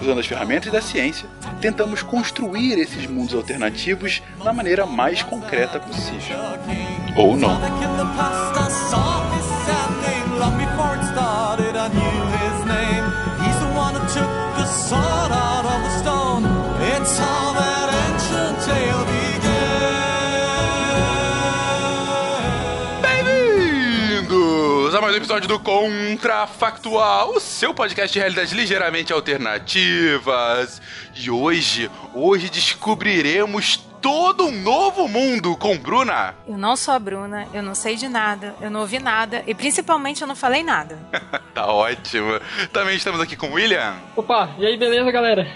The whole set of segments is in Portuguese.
usando as ferramentas da ciência, tentamos construir esses mundos alternativos da maneira mais concreta possível. Ou não. Mais um episódio do Contrafactual, o seu podcast de realidades ligeiramente alternativas. E hoje, hoje descobriremos todo um novo mundo com Bruna. Eu não sou a Bruna, eu não sei de nada, eu não ouvi nada e principalmente eu não falei nada. tá ótimo. Também estamos aqui com o William. Opa, e aí, beleza, galera?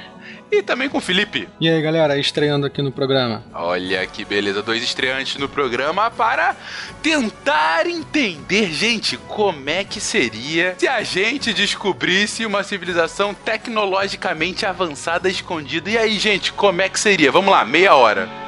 E também com o Felipe. E aí, galera, estreando aqui no programa. Olha que beleza, dois estreantes no programa para tentar entender, gente, como é que seria se a gente descobrisse uma civilização tecnologicamente avançada escondida. E aí, gente, como é que seria? Vamos lá, meia hora.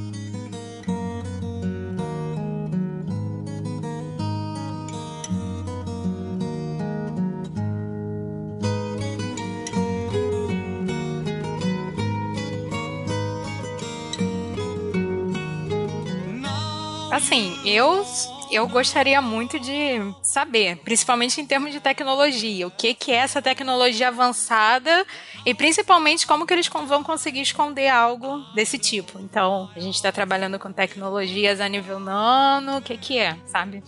Eu eu gostaria muito de saber, principalmente em termos de tecnologia, o que, que é essa tecnologia avançada e principalmente como que eles vão conseguir esconder algo desse tipo. Então, a gente está trabalhando com tecnologias a nível nano, o que, que é, sabe?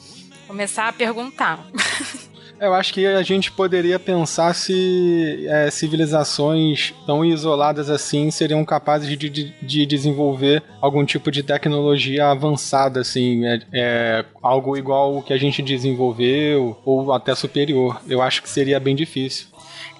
Começar a perguntar. Eu acho que a gente poderia pensar se é, civilizações tão isoladas assim seriam capazes de, de, de, desenvolver algum tipo de tecnologia avançada, assim, é, é, algo igual o que a gente desenvolveu ou até superior. Eu acho que seria bem difícil.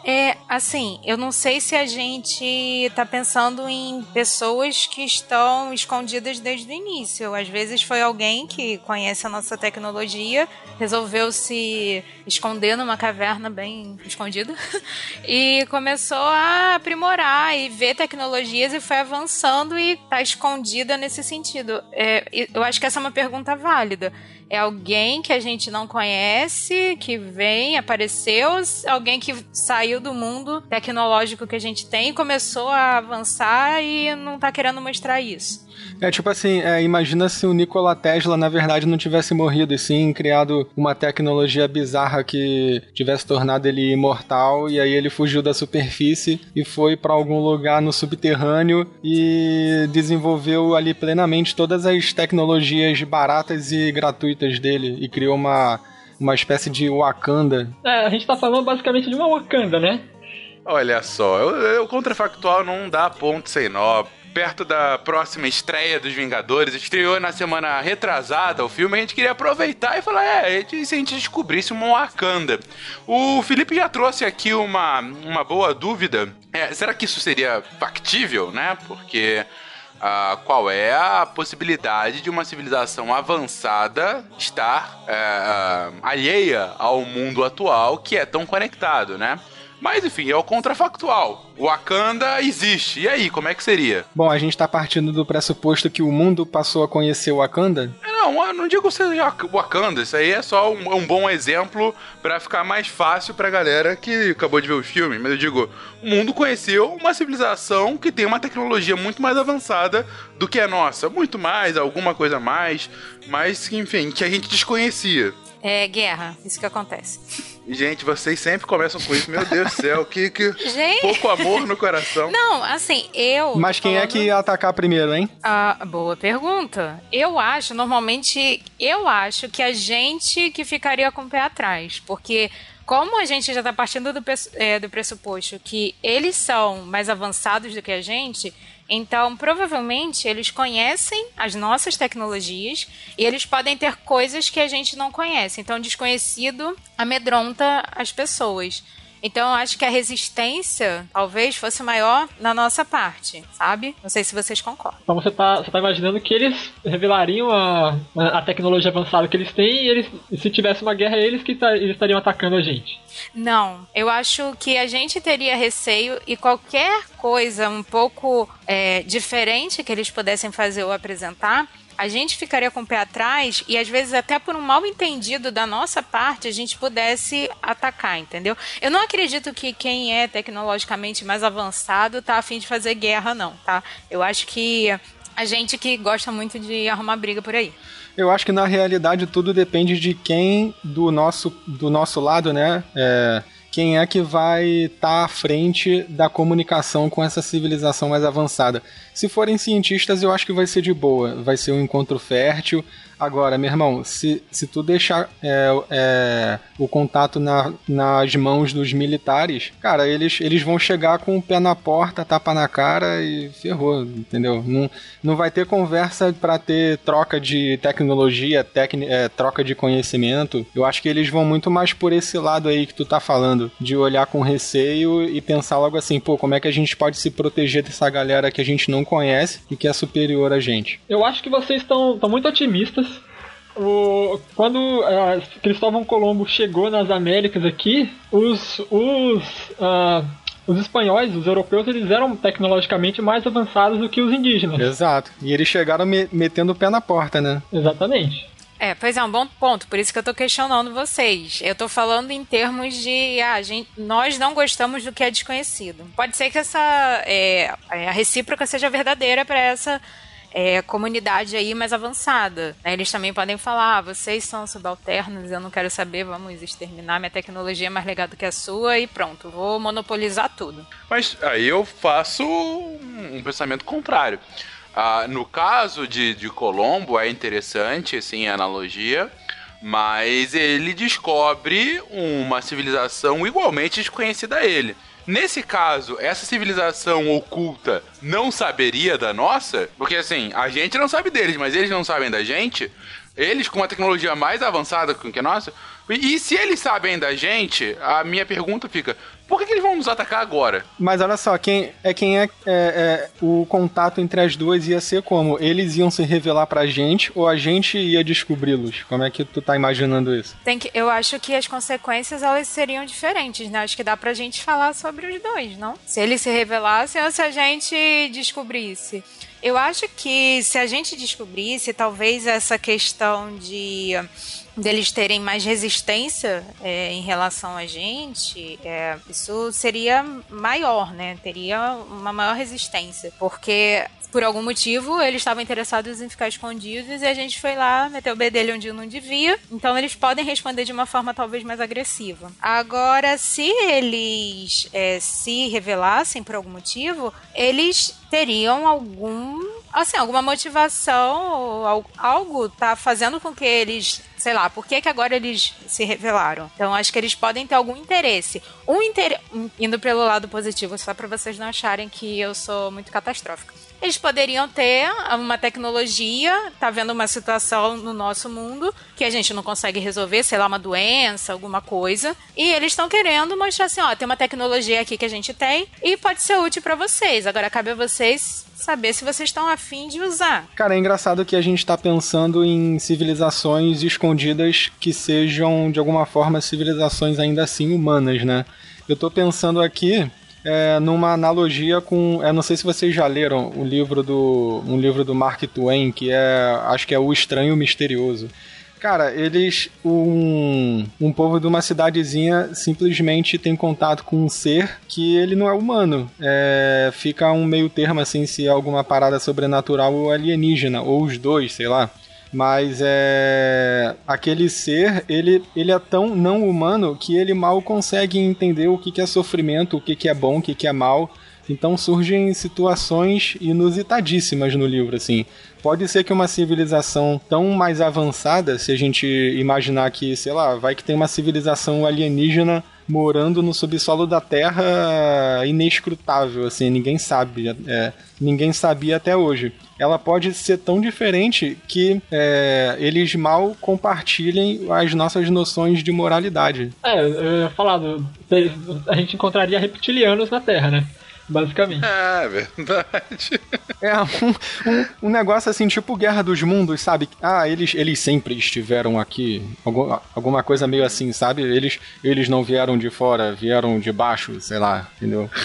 É, assim, eu não sei se a gente tá pensando em pessoas que estão escondidas desde o início. Às vezes foi alguém que conhece a nossa tecnologia, resolveu se esconder numa caverna bem escondida e começou a aprimorar e ver tecnologias e foi avançando e tá escondida nesse sentido. É, eu acho que essa é uma pergunta válida. É alguém que a gente não conhece, que vem, apareceu, alguém que saiu do mundo tecnológico que a gente tem começou a avançar e não tá querendo mostrar isso. É tipo assim, é, imagina se o Nikola Tesla na verdade não tivesse morrido e sim criado uma tecnologia bizarra que tivesse tornado ele imortal e aí ele fugiu da superfície e foi para algum lugar no subterrâneo e desenvolveu ali plenamente todas as tecnologias baratas e gratuitas dele e criou uma uma espécie de Wakanda. É, a gente tá falando basicamente de uma Wakanda, né? Olha só, o contrafactual não dá ponto sem nó perto da próxima estreia dos Vingadores, estreou na semana retrasada o filme, a gente queria aproveitar e falar, é, se a gente descobrisse uma Wakanda. O Felipe já trouxe aqui uma, uma boa dúvida. É, será que isso seria factível, né? Porque uh, qual é a possibilidade de uma civilização avançada estar uh, alheia ao mundo atual que é tão conectado, né? Mas enfim, é o contrafactual. O Wakanda existe. E aí, como é que seria? Bom, a gente tá partindo do pressuposto que o mundo passou a conhecer o Wakanda? É, não, eu não digo seja Wakanda. Isso aí é só um, um bom exemplo para ficar mais fácil pra galera que acabou de ver o filme. Mas eu digo, o mundo conheceu uma civilização que tem uma tecnologia muito mais avançada do que a nossa. Muito mais, alguma coisa mais. Mas, enfim, que a gente desconhecia. É guerra, isso que acontece. Gente, vocês sempre começam com isso. Meu Deus do céu, que, que Gente... pouco amor no coração. Não, assim, eu. Mas quem falando... é que ia atacar primeiro, hein? Ah, boa pergunta. Eu acho, normalmente, eu acho que a gente que ficaria com o pé atrás. Porque como a gente já está partindo do, é, do pressuposto que eles são mais avançados do que a gente, então, provavelmente, eles conhecem as nossas tecnologias e eles podem ter coisas que a gente não conhece. Então, desconhecido amedronta as pessoas. Então, eu acho que a resistência talvez fosse maior na nossa parte, sabe? Não sei se vocês concordam. Então, você tá, você tá imaginando que eles revelariam a, a tecnologia avançada que eles têm e eles, se tivesse uma guerra, eles que tá, eles estariam atacando a gente. Não, eu acho que a gente teria receio e qualquer coisa um pouco é, diferente que eles pudessem fazer ou apresentar a gente ficaria com o pé atrás e às vezes até por um mal entendido da nossa parte a gente pudesse atacar, entendeu? Eu não acredito que quem é tecnologicamente mais avançado tá afim de fazer guerra, não, tá? Eu acho que a gente que gosta muito de arrumar briga por aí. Eu acho que na realidade tudo depende de quem do nosso, do nosso lado, né? É, quem é que vai estar tá à frente da comunicação com essa civilização mais avançada. Se forem cientistas, eu acho que vai ser de boa, vai ser um encontro fértil, Agora, meu irmão, se, se tu deixar é, é, o contato na, nas mãos dos militares, cara, eles, eles vão chegar com o pé na porta, tapa na cara e ferrou, entendeu? Não, não vai ter conversa para ter troca de tecnologia, tecni, é, troca de conhecimento. Eu acho que eles vão muito mais por esse lado aí que tu tá falando, de olhar com receio e pensar logo assim, pô, como é que a gente pode se proteger dessa galera que a gente não conhece e que é superior a gente? Eu acho que vocês estão muito otimistas o, quando uh, Cristóvão Colombo chegou nas Américas aqui, os, os, uh, os espanhóis, os europeus, eles eram tecnologicamente mais avançados do que os indígenas. Exato. E eles chegaram me metendo o pé na porta, né? Exatamente. É, pois é, um bom ponto. Por isso que eu tô questionando vocês. Eu tô falando em termos de. Ah, gente, nós não gostamos do que é desconhecido. Pode ser que essa. É, a recíproca seja verdadeira para essa é, comunidade aí mais avançada. Né? Eles também podem falar, ah, vocês são subalternos, eu não quero saber, vamos exterminar, minha tecnologia é mais legal do que a sua e pronto, vou monopolizar tudo. Mas aí eu faço um pensamento contrário. Ah, no caso de, de Colombo, é interessante, assim, a analogia, mas ele descobre uma civilização igualmente desconhecida a ele. Nesse caso, essa civilização oculta não saberia da nossa? Porque assim, a gente não sabe deles, mas eles não sabem da gente. Eles com uma tecnologia mais avançada que a nossa. E, se eles sabem da gente, a minha pergunta fica: por que, que, eles vão nos atacar agora? Mas olha só, quem é quem é, é, é, o contato entre as duas ia ser como? Eles iam se revelar pra gente ou a gente ia descobri-los? Como é que tu tá imaginando isso? Tem que, eu acho que as consequências elas seriam diferentes, né? Acho que dá pra gente falar sobre os dois, não? Se eles se revelassem ou se a gente descobrisse. Eu acho que se a gente descobrisse, talvez essa questão de deles terem mais resistência é, em relação a gente, é, isso seria maior, né? Teria uma maior resistência, porque por algum motivo eles estavam interessados em ficar escondidos e a gente foi lá meter o bedelho onde não devia. Então eles podem responder de uma forma talvez mais agressiva. Agora, se eles é, se revelassem por algum motivo, eles teriam algum assim alguma motivação algo tá fazendo com que eles sei lá, por que, que agora eles se revelaram? Então acho que eles podem ter algum interesse. Um inter... indo pelo lado positivo, só para vocês não acharem que eu sou muito catastrófica. Eles poderiam ter uma tecnologia, tá vendo uma situação no nosso mundo que a gente não consegue resolver, sei lá, uma doença, alguma coisa, e eles estão querendo mostrar assim, ó, tem uma tecnologia aqui que a gente tem e pode ser útil para vocês. Agora cabe a vocês saber se vocês estão afim de usar. Cara, é engraçado que a gente está pensando em civilizações escondidas que sejam, de alguma forma, civilizações ainda assim humanas, né? Eu tô pensando aqui é, numa analogia com. Eu não sei se vocês já leram um livro do. um livro do Mark Twain, que é. acho que é O Estranho Misterioso. Cara, eles. Um, um povo de uma cidadezinha simplesmente tem contato com um ser que ele não é humano. É, fica um meio termo assim se é alguma parada sobrenatural ou alienígena, ou os dois, sei lá. Mas é. Aquele ser, ele, ele é tão não humano que ele mal consegue entender o que, que é sofrimento, o que, que é bom, o que, que é mal. Então surgem situações inusitadíssimas no livro, assim. Pode ser que uma civilização tão mais avançada, se a gente imaginar que, sei lá, vai que tem uma civilização alienígena morando no subsolo da Terra inescrutável, assim, ninguém sabe, é, ninguém sabia até hoje. Ela pode ser tão diferente que é, eles mal compartilhem as nossas noções de moralidade. É, eu ia falar, a gente encontraria reptilianos na Terra, né? Basicamente. É, verdade. É um, um, um, negócio assim, tipo Guerra dos Mundos, sabe? Ah, eles, eles sempre estiveram aqui. Algum, alguma coisa meio assim, sabe? Eles, eles não vieram de fora, vieram de baixo, sei lá, entendeu?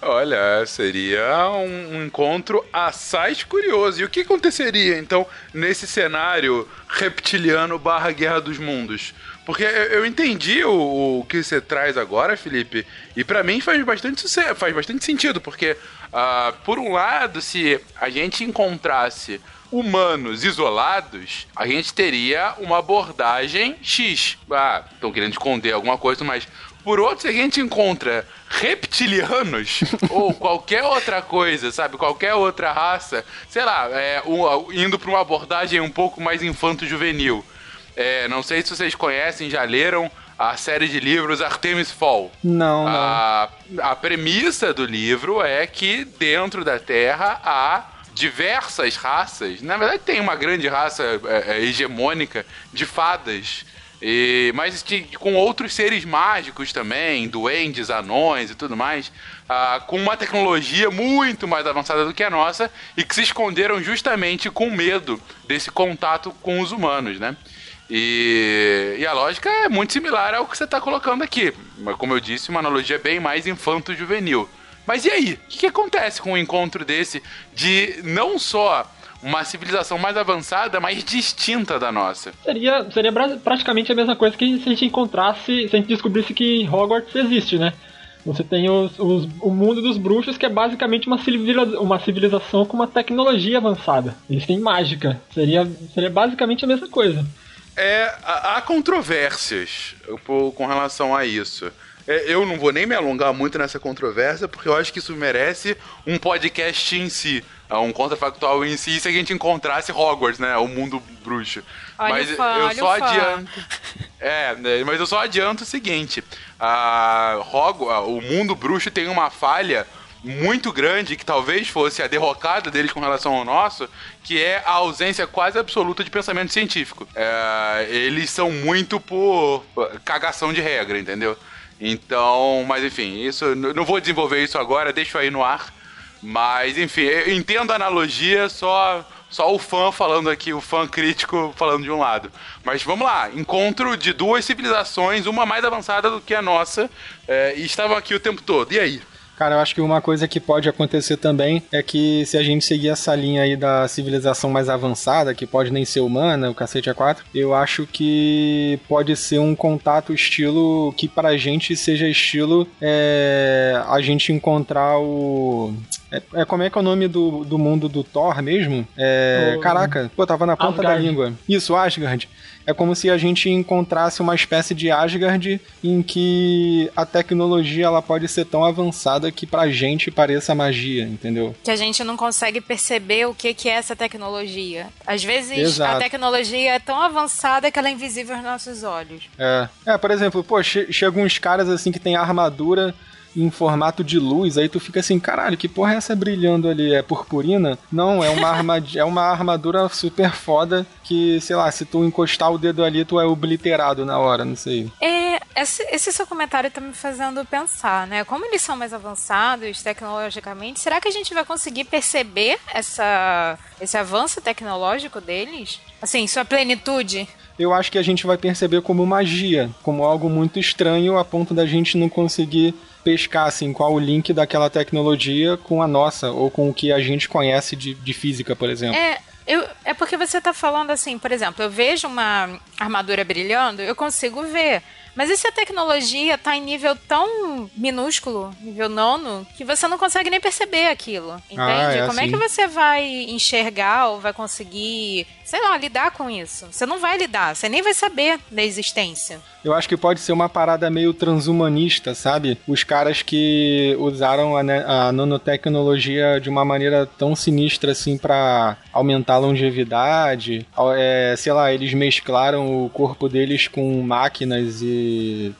Olha, seria um, encontro assaz curioso. E o que aconteceria, então, nesse cenário reptiliano barra Guerra dos Mundos? Porque eu entendi o, o que você traz agora, Felipe, e para mim faz bastante, faz bastante sentido, porque, uh, por um lado, se a gente encontrasse humanos isolados, a gente teria uma abordagem X. Ah, estão querendo esconder alguma coisa, mas por outro, se a gente encontra reptilianos ou qualquer outra coisa, sabe? Qualquer outra raça, sei lá, é, um, indo para uma abordagem um pouco mais infanto-juvenil. É, não sei se vocês conhecem, já leram a série de livros Artemis Fall. Não, não. A, a premissa do livro é que dentro da Terra há diversas raças. Na verdade, tem uma grande raça é, é, hegemônica de fadas. E, mas com outros seres mágicos também, duendes, anões e tudo mais, ah, com uma tecnologia muito mais avançada do que a nossa e que se esconderam justamente com medo desse contato com os humanos, né? E, e, a lógica é muito similar ao que você está colocando aqui. Como eu disse, uma analogia bem mais infanto-juvenil. Mas e aí? O que, que, acontece com um encontro desse de não só uma civilização mais avançada, mas distinta da nossa? Seria, seria praticamente a mesma coisa que se a gente encontrasse, se a gente descobrisse que Hogwarts existe, né? Você tem os, os, o mundo dos bruxos, que é basicamente uma, civiliza uma civilização com uma tecnologia avançada. Eles têm mágica. Seria, seria basicamente a mesma coisa é, há controvérsias com relação a isso. É, eu não vou nem me alongar muito nessa controvérsia, porque eu acho que isso merece um podcast em si. É um contrafactual em si, se a gente encontrasse Hogwarts, né? O mundo bruxo. Olha mas fã, eu só adianto. É, né, mas eu só adianto o seguinte: a o mundo bruxo tem uma falha muito grande, que talvez fosse a derrocada deles com relação ao nosso, que é a ausência quase absoluta de pensamento científico. É, eles são muito por cagação de regra, entendeu? Então, mas enfim, isso não vou desenvolver isso agora, deixo aí no ar. Mas enfim, entendo a analogia, só só o fã falando aqui, o fã crítico falando de um lado. Mas vamos lá, encontro de duas civilizações, uma mais avançada do que a nossa, é, e estavam aqui o tempo todo. E aí? Cara, eu acho que uma coisa que pode acontecer também é que se a gente seguir essa linha aí da civilização mais avançada, que pode nem ser humana, o cacete a quatro, eu acho que pode ser um contato estilo que pra gente seja estilo é, a gente encontrar o É, é, como é que é o nome do, do mundo do Thor mesmo? É, o... Caraca, pô, tava na ponta Asgard. da língua. Isso, Asgard. É como se a gente encontrasse uma espécie de Asgard em que a tecnologia ela pode ser tão avançada que pra gente pareça magia, entendeu? Que a gente não consegue perceber o que, que é essa tecnologia. Às vezes Exato. a tecnologia é tão avançada que ela é invisível aos nossos olhos. É, é por exemplo, pô, che chegam uns caras assim que tem armadura em formato de luz, aí tu fica assim, caralho, que porra é essa brilhando ali? É purpurina? Não, é uma, armad é uma armadura super foda que, sei lá, se tu encostar o dedo ali, tu é obliterado na hora, não sei. É, esse, esse seu comentário tá me fazendo pensar, né? Como eles são mais avançados tecnologicamente, será que a gente vai conseguir perceber essa, esse avanço tecnológico deles? Assim, sua plenitude? eu acho que a gente vai perceber como magia, como algo muito estranho a ponto da gente não conseguir pescar assim qual o link daquela tecnologia com a nossa ou com o que a gente conhece de, de física, por exemplo. É, eu, é porque você está falando assim, por exemplo, eu vejo uma armadura brilhando, eu consigo ver. Mas e se a tecnologia está em nível tão minúsculo, nível nono, que você não consegue nem perceber aquilo? Entende? Ah, é Como assim. é que você vai enxergar ou vai conseguir, sei lá, lidar com isso? Você não vai lidar, você nem vai saber da existência. Eu acho que pode ser uma parada meio transhumanista, sabe? Os caras que usaram a, a nanotecnologia de uma maneira tão sinistra assim para aumentar a longevidade. É, sei lá, eles mesclaram o corpo deles com máquinas e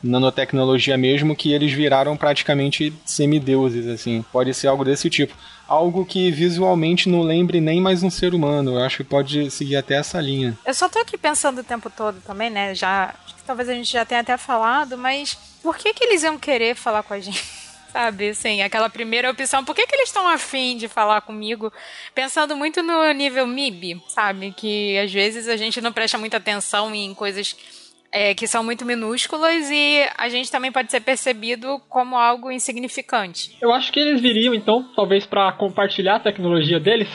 nanotecnologia mesmo que eles viraram praticamente semideuses, assim. Pode ser algo desse tipo. Algo que visualmente não lembre nem mais um ser humano. Eu acho que pode seguir até essa linha. Eu só tô aqui pensando o tempo todo também, né? Já. Talvez a gente já tenha até falado, mas por que, que eles iam querer falar com a gente? sabe? Assim, aquela primeira opção. Por que, que eles estão afim de falar comigo? Pensando muito no nível MIB, sabe? Que às vezes a gente não presta muita atenção em coisas é, que são muito minúsculas e a gente também pode ser percebido como algo insignificante. Eu acho que eles viriam, então, talvez para compartilhar a tecnologia deles,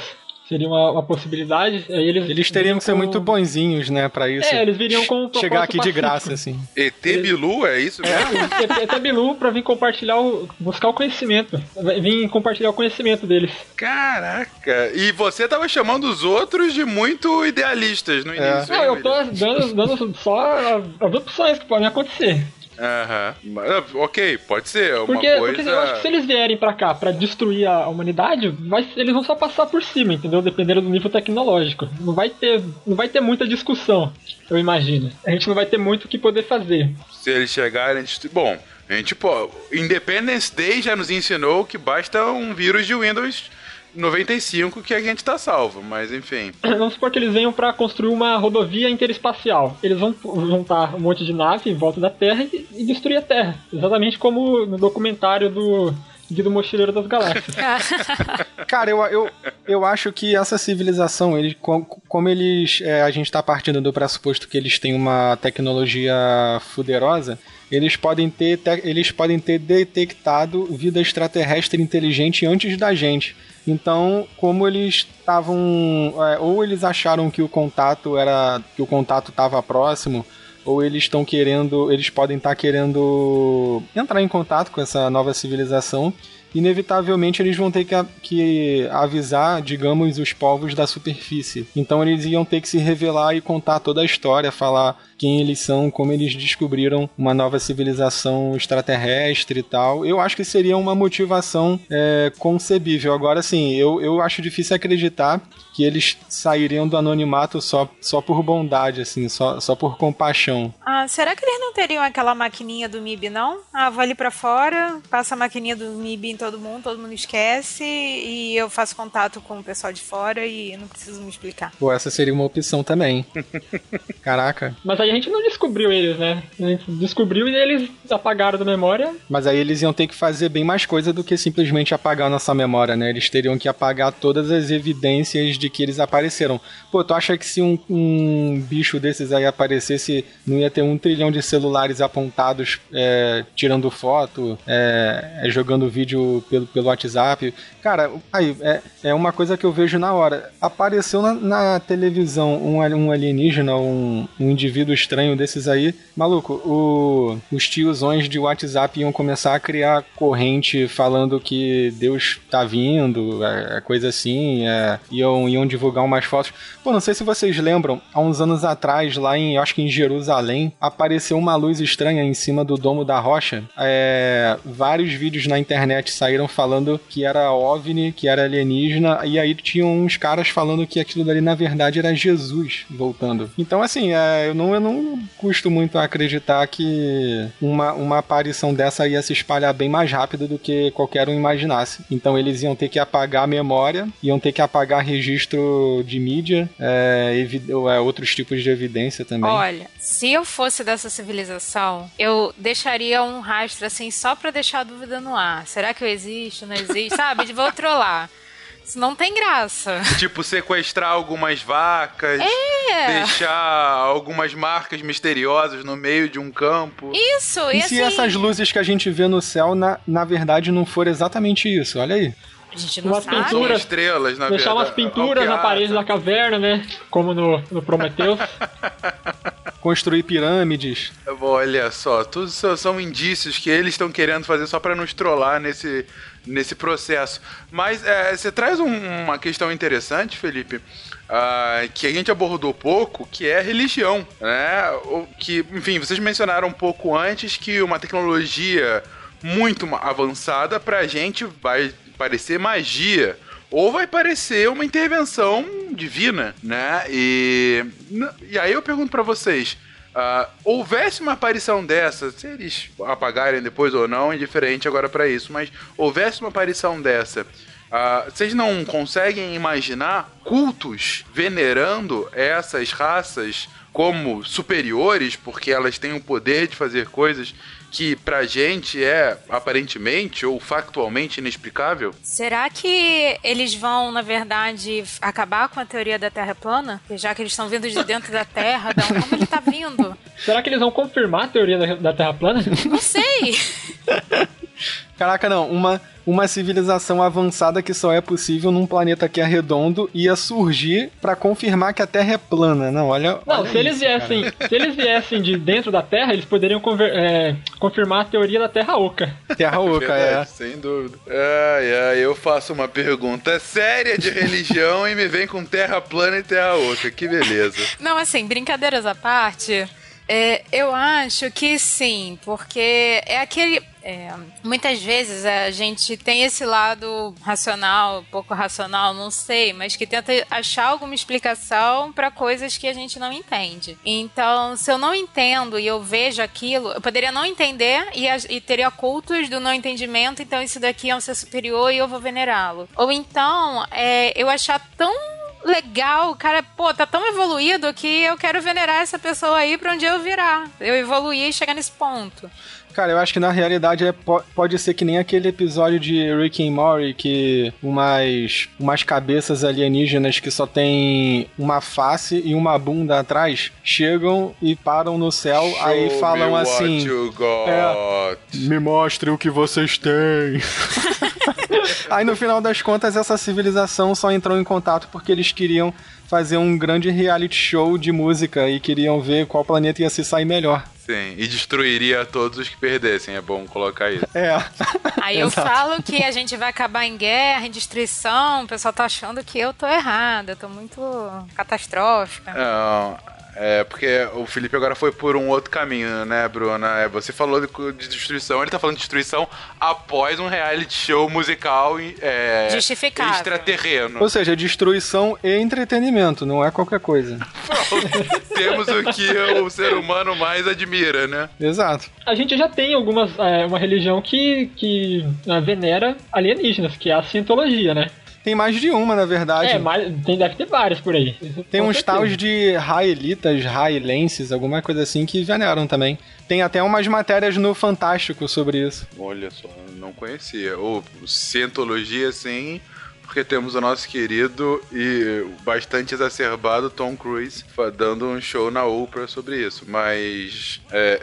Seria uma, uma possibilidade. Eles, eles teriam que ser com... muito bonzinhos, né, pra isso. É, eles viriam com um Chegar aqui pacífico. de graça, assim. ET Bilu, é isso mesmo? É, ET Bilu pra vir compartilhar, o, buscar o conhecimento. Vir compartilhar o conhecimento deles. Caraca! E você tava chamando os outros de muito idealistas no é. início. Não, eu tô dando, dando só as opções que podem acontecer. Aham. Uhum. Ok, pode ser. Uma porque, coisa... porque eu acho que se eles vierem pra cá pra destruir a humanidade, vai, eles vão só passar por cima, entendeu? Dependendo do nível tecnológico. Não vai ter, não vai ter muita discussão, eu imagino. A gente não vai ter muito o que poder fazer. Se eles chegarem. Bom, a gente, pô, Independence Day já nos ensinou que basta um vírus de Windows 95 que a gente tá salvo, mas enfim. Vamos supor que eles venham para construir uma rodovia interespacial. Eles vão juntar um monte de nave em volta da Terra e, e destruir a Terra. Exatamente como no documentário do Guia do Mochileiro das Galáxias. Cara, eu, eu, eu acho que essa civilização, ele, como eles. É, a gente tá partindo do pressuposto que eles têm uma tecnologia fuderosa, eles podem ter, eles podem ter detectado vida extraterrestre inteligente antes da gente. Então, como eles estavam. É, ou eles acharam que o contato era. que o contato estava próximo, ou eles estão querendo. Eles podem estar tá querendo entrar em contato com essa nova civilização inevitavelmente eles vão ter que, que avisar, digamos, os povos da superfície. Então eles iam ter que se revelar e contar toda a história, falar quem eles são, como eles descobriram uma nova civilização extraterrestre e tal. Eu acho que seria uma motivação é, concebível. Agora, sim, eu, eu acho difícil acreditar que eles sairiam do anonimato só, só por bondade, assim, só, só por compaixão. Ah, será que eles não teriam aquela maquininha do MIB, não? Ah, vou ali pra fora, passa a maquininha do MIB em todo mundo, todo mundo esquece e eu faço contato com o pessoal de fora e não preciso me explicar. Pô, essa seria uma opção também. Caraca. Mas aí gente não descobriu eles, né? A gente descobriu e eles apagaram da memória. Mas aí eles iam ter que fazer bem mais coisa do que simplesmente apagar nossa memória, né? Eles teriam que apagar todas as evidências de que eles apareceram. Pô, tu acha que se um, um bicho desses aí aparecesse, não ia ter um trilhão de celulares celulares apontados, é, tirando foto, é, é, jogando vídeo pelo, pelo WhatsApp. Cara, aí, é, é uma coisa que eu vejo na hora. Apareceu na, na televisão um, um alienígena, um, um indivíduo estranho desses aí. Maluco, o, os tiozões de WhatsApp iam começar a criar corrente falando que Deus tá vindo, é, é coisa assim, é, iam, iam divulgar umas fotos. Pô, não sei se vocês lembram, há uns anos atrás, lá em, acho que em Jerusalém, apareceu uma luz estranha em cima do domo da rocha. É, vários vídeos na internet saíram falando que era OVNI, que era alienígena, e aí tinham uns caras falando que aquilo dali na verdade era Jesus voltando. Então, assim, é, eu, não, eu não custo muito acreditar que uma, uma aparição dessa ia se espalhar bem mais rápido do que qualquer um imaginasse. Então, eles iam ter que apagar a memória, iam ter que apagar registro de mídia, é, é, outros tipos de evidência também. Olha, se eu fosse dessa civilização, eu deixaria um rastro assim só pra deixar a dúvida no ar. Será que eu existo? Não existe? Sabe? Vou trollar. Isso não tem graça. Tipo, sequestrar algumas vacas, é. deixar algumas marcas misteriosas no meio de um campo. Isso, e, e assim... se essas luzes que a gente vê no céu, na, na verdade, não for exatamente isso? Olha aí. A gente não Umas sabe. pinturas. estrelas, na Deixar umas pinturas na parede da caverna, né? Como no, no Prometheus. Construir pirâmides. Olha só, tudo só são indícios que eles estão querendo fazer só pra nos trollar nesse, nesse processo. Mas é, você traz um- uma questão interessante, Felipe, ah, que a gente abordou pouco, que é a religião, né? O que, enfim, vocês mencionaram um pouco antes que uma tecnologia muito avançada pra gente vai parecer magia. Ou vai parecer uma intervenção divina, né? E, e aí eu pergunto pra vocês: ah, houvesse uma aparição dessa, se eles apagarem depois ou não, é indiferente agora pra isso, mas houvesse uma aparição dessa, ah, vocês não conseguem imaginar cultos venerando essas raças como superiores, porque elas têm o poder de fazer coisas que pra gente é aparentemente ou factualmente inexplicável? Será que eles vão, na verdade, acabar com a teoria da Terra plana? Já que eles estão vindo de dentro da Terra, da onde ele tá vindo? Será que eles vão confirmar a teoria da, da Terra plana? Não sei. Caraca, não, uma, uma civilização avançada que só é possível num planeta que é redondo ia surgir pra confirmar que a Terra é plana. Não, olha. Não, olha se eles isso, viessem, se eles viessem de dentro da Terra, eles poderiam conver- é, confirmar a teoria da Terra oca. Terra oca, é. Sem dúvida. Ai, ai, eu faço uma pergunta séria de religião e me vem com terra plana e terra oca. Que beleza. Não, assim, brincadeiras à parte, é, eu acho que sim, porque é aquele. é, muitas vezes a gente tem esse lado racional, pouco racional, não sei, mas que tenta achar alguma explicação para coisas que a gente não entende. Então, se eu não entendo e eu vejo aquilo, eu poderia não entender e, e teria cultos do não entendimento, então isso daqui é um ser superior e eu vou venerá-lo. Ou então, é, eu achar tão legal, o cara, pô, tá tão evoluído que eu quero venerar essa pessoa aí pra onde eu virar. Eu evoluir e chegar nesse ponto. Cara, eu acho que na realidade é, po- pode ser que nem aquele episódio de Rick and Morty que umas, umas cabeças alienígenas que só tem uma face e uma bunda atrás chegam e param no céu, aí Show falam me what assim: got. Me mostre o que vocês têm. Aí no final das contas, essa civilização só entrou em contato porque eles queriam fazer um grande reality show de música e queriam ver qual planeta ia se sair melhor. Sim, e destruiria todos os que perdessem, é bom colocar isso. É. Aí eu falo que a gente vai acabar em guerra, em destruição, o pessoal tá achando que eu tô errada, eu tô muito catastrófica. Não, é porque o Felipe agora foi por um outro caminho, né, Bruna? É, Você falou de, de destruição, ele tá falando de destruição após um reality show musical é, Justificável. extraterreno. Ou seja, destruição e entretenimento, não é qualquer coisa. Temos o que o ser humano mais admira, né? Exato. A gente já tem algumas, é, uma religião que, que é, venera alienígenas, que é a cientologia, né? Tem mais de uma, na verdade. É, mas tem, deve ter várias por aí. Tem Com uns certeza. tals de raelitas, raelenses, alguma coisa assim, que veneram também. Tem até umas matérias no Fantástico sobre isso. Olha só, não conhecia. Ou cientologia, assim, porque temos o nosso querido e bastante exacerbado Tom Cruise dando um show na Oprah sobre isso. Mas, é,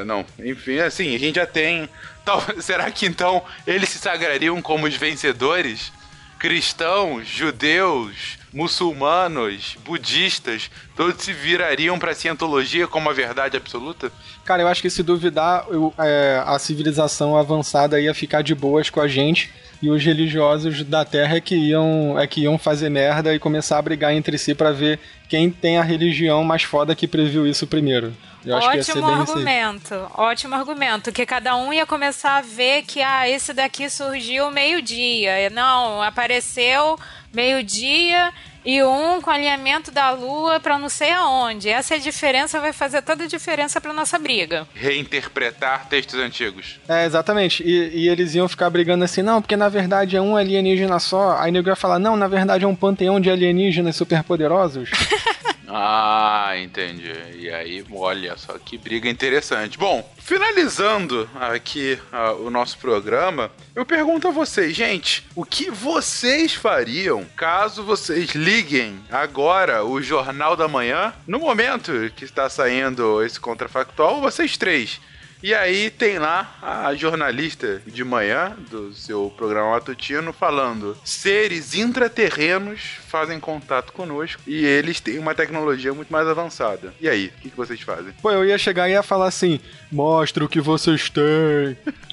é, não, enfim, assim, a gente já tem. Tal, será que então eles se sagrariam como os vencedores? Cristãos, judeus, muçulmanos, budistas, todos se virariam para a cientologia como a verdade absoluta? Cara, eu acho que se duvidar, eu, é, a civilização avançada ia ficar de boas com a gente e os religiosos da Terra é que iam, é que iam fazer merda e começar a brigar entre si para ver quem tem a religião mais foda que previu isso primeiro. Eu ótimo argumento, assim. ótimo argumento, que cada um ia começar a ver que ah, esse daqui surgiu meio-dia, não, apareceu meio-dia e um com alinhamento da Lua para não sei aonde. Essa é diferença vai fazer toda a diferença para nossa briga. Reinterpretar textos antigos. É, exatamente. E, e, eles iam ficar brigando assim, não, porque na verdade é um alienígena só. Aí o nego ia falar, não, na verdade é um panteão de alienígenas superpoderosos. Ah, entendi. E aí, olha só que briga interessante. Bom, finalizando aqui uh, o nosso programa, eu pergunto a vocês, gente, o que vocês fariam caso vocês liguem agora o Jornal da Manhã, no momento que está saindo esse contrafactual, vocês três e aí tem lá a jornalista de manhã do seu programa matutino falando: seres intraterrenos fazem contato conosco e eles têm uma tecnologia muito mais avançada. E aí, o que, que vocês fazem? Pô, eu ia chegar e ia falar assim: mostra o que vocês têm.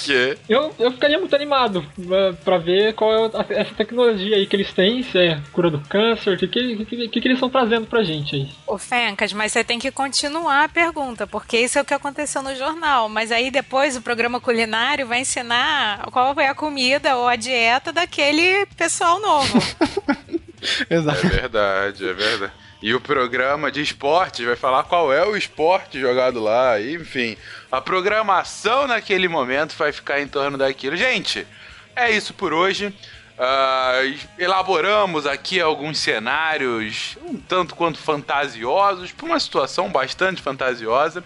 que? Eu, eu ficaria muito animado uh, pra ver qual é essa tecnologia aí que eles têm, se é cura do câncer, o que, que, que, que, eles estão trazendo pra gente aí. Ô, Fencas, mas você tem que continuar a pergunta, porque isso é o que aconteceu no jornal. Mas aí depois o programa culinário vai ensinar qual é a comida ou a dieta daquele pessoal novo. Exato. É verdade, é verdade. E o programa de esportes vai falar qual é o esporte jogado lá, enfim. A programação naquele momento vai ficar em torno daquilo. Gente, é isso por hoje. Uh, elaboramos aqui alguns cenários um tanto quanto fantasiosos, para uma situação bastante fantasiosa.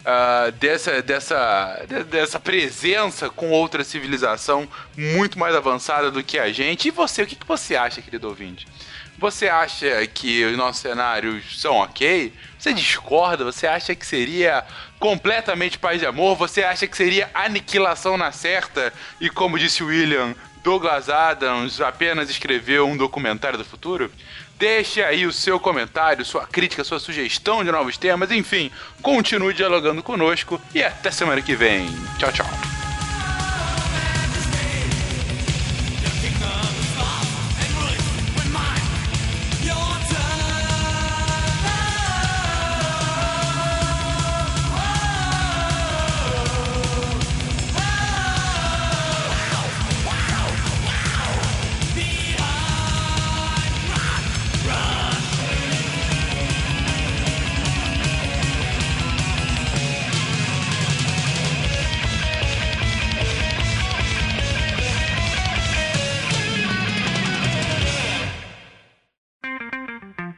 Uh, dessa, dessa, dessa presença com outra civilização muito mais avançada do que a gente. E você, o que, que você acha, querido ouvinte? Você acha que os nossos cenários são ok? Você discorda? Você acha que seria completamente paz de amor? Você acha que seria aniquilação na certa? E como disse William, Douglas Adams apenas escreveu um documentário do futuro? Deixe aí o seu comentário, sua crítica, sua sugestão de novos temas, enfim, continue dialogando conosco e até semana que vem. Tchau, tchau.